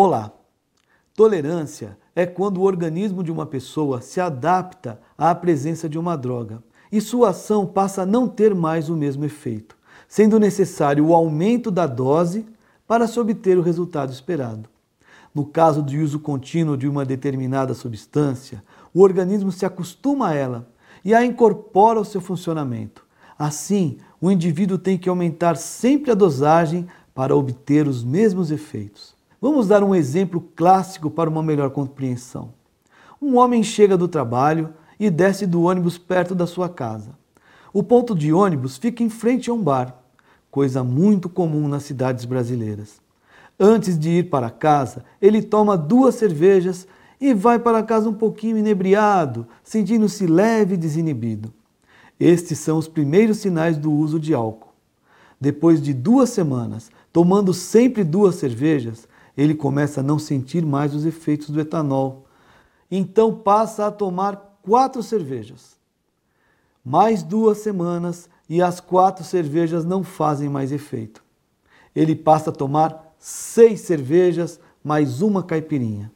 Olá! Tolerância é quando o organismo de uma pessoa se adapta à presença de uma droga e sua ação passa a não ter mais o mesmo efeito, sendo necessário o aumento da dose para se obter o resultado esperado. No caso de uso contínuo de uma determinada substância, o organismo se acostuma a ela e a incorpora ao seu funcionamento. Assim, o indivíduo tem que aumentar sempre a dosagem para obter os mesmos efeitos. Vamos dar um exemplo clássico para uma melhor compreensão. Um homem chega do trabalho e desce do ônibus perto da sua casa. O ponto de ônibus fica em frente a um bar, coisa muito comum nas cidades brasileiras. Antes de ir para casa, ele toma duas cervejas e vai para casa um pouquinho inebriado, sentindo-se leve e desinibido. Estes são os primeiros sinais do uso de álcool. Depois de duas semanas, tomando sempre duas cervejas, ele começa a não sentir mais os efeitos do etanol. Então passa a tomar quatro cervejas. Mais duas semanas e as quatro cervejas não fazem mais efeito. Ele passa a tomar seis cervejas mais uma caipirinha.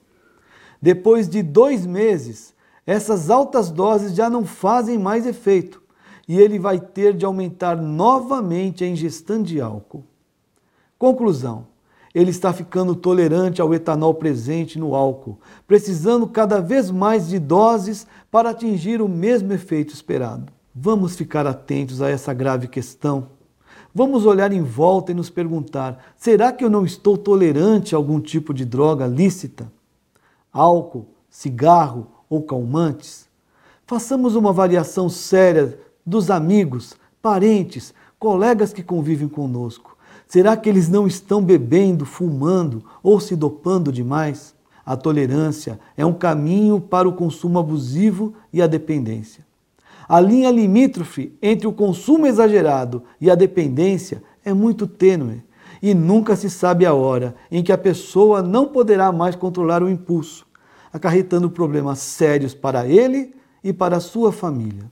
Depois de dois meses, essas altas doses já não fazem mais efeito e ele vai ter de aumentar novamente a ingestão de álcool. Conclusão: ele está ficando tolerante ao etanol presente no álcool, precisando cada vez mais de doses para atingir o mesmo efeito esperado. Vamos ficar atentos a essa grave questão. Vamos olhar em volta e nos perguntar: será que eu não estou tolerante a algum tipo de droga lícita? Álcool, cigarro ou calmantes? Façamos uma avaliação séria dos amigos, parentes, colegas que convivem conosco. Será que eles não estão bebendo, fumando ou se dopando demais? A tolerância é um caminho para o consumo abusivo e a dependência. A linha limítrofe entre o consumo exagerado e a dependência é muito tênue e nunca se sabe a hora em que a pessoa não poderá mais controlar o impulso, acarretando problemas sérios para ele e para a sua família.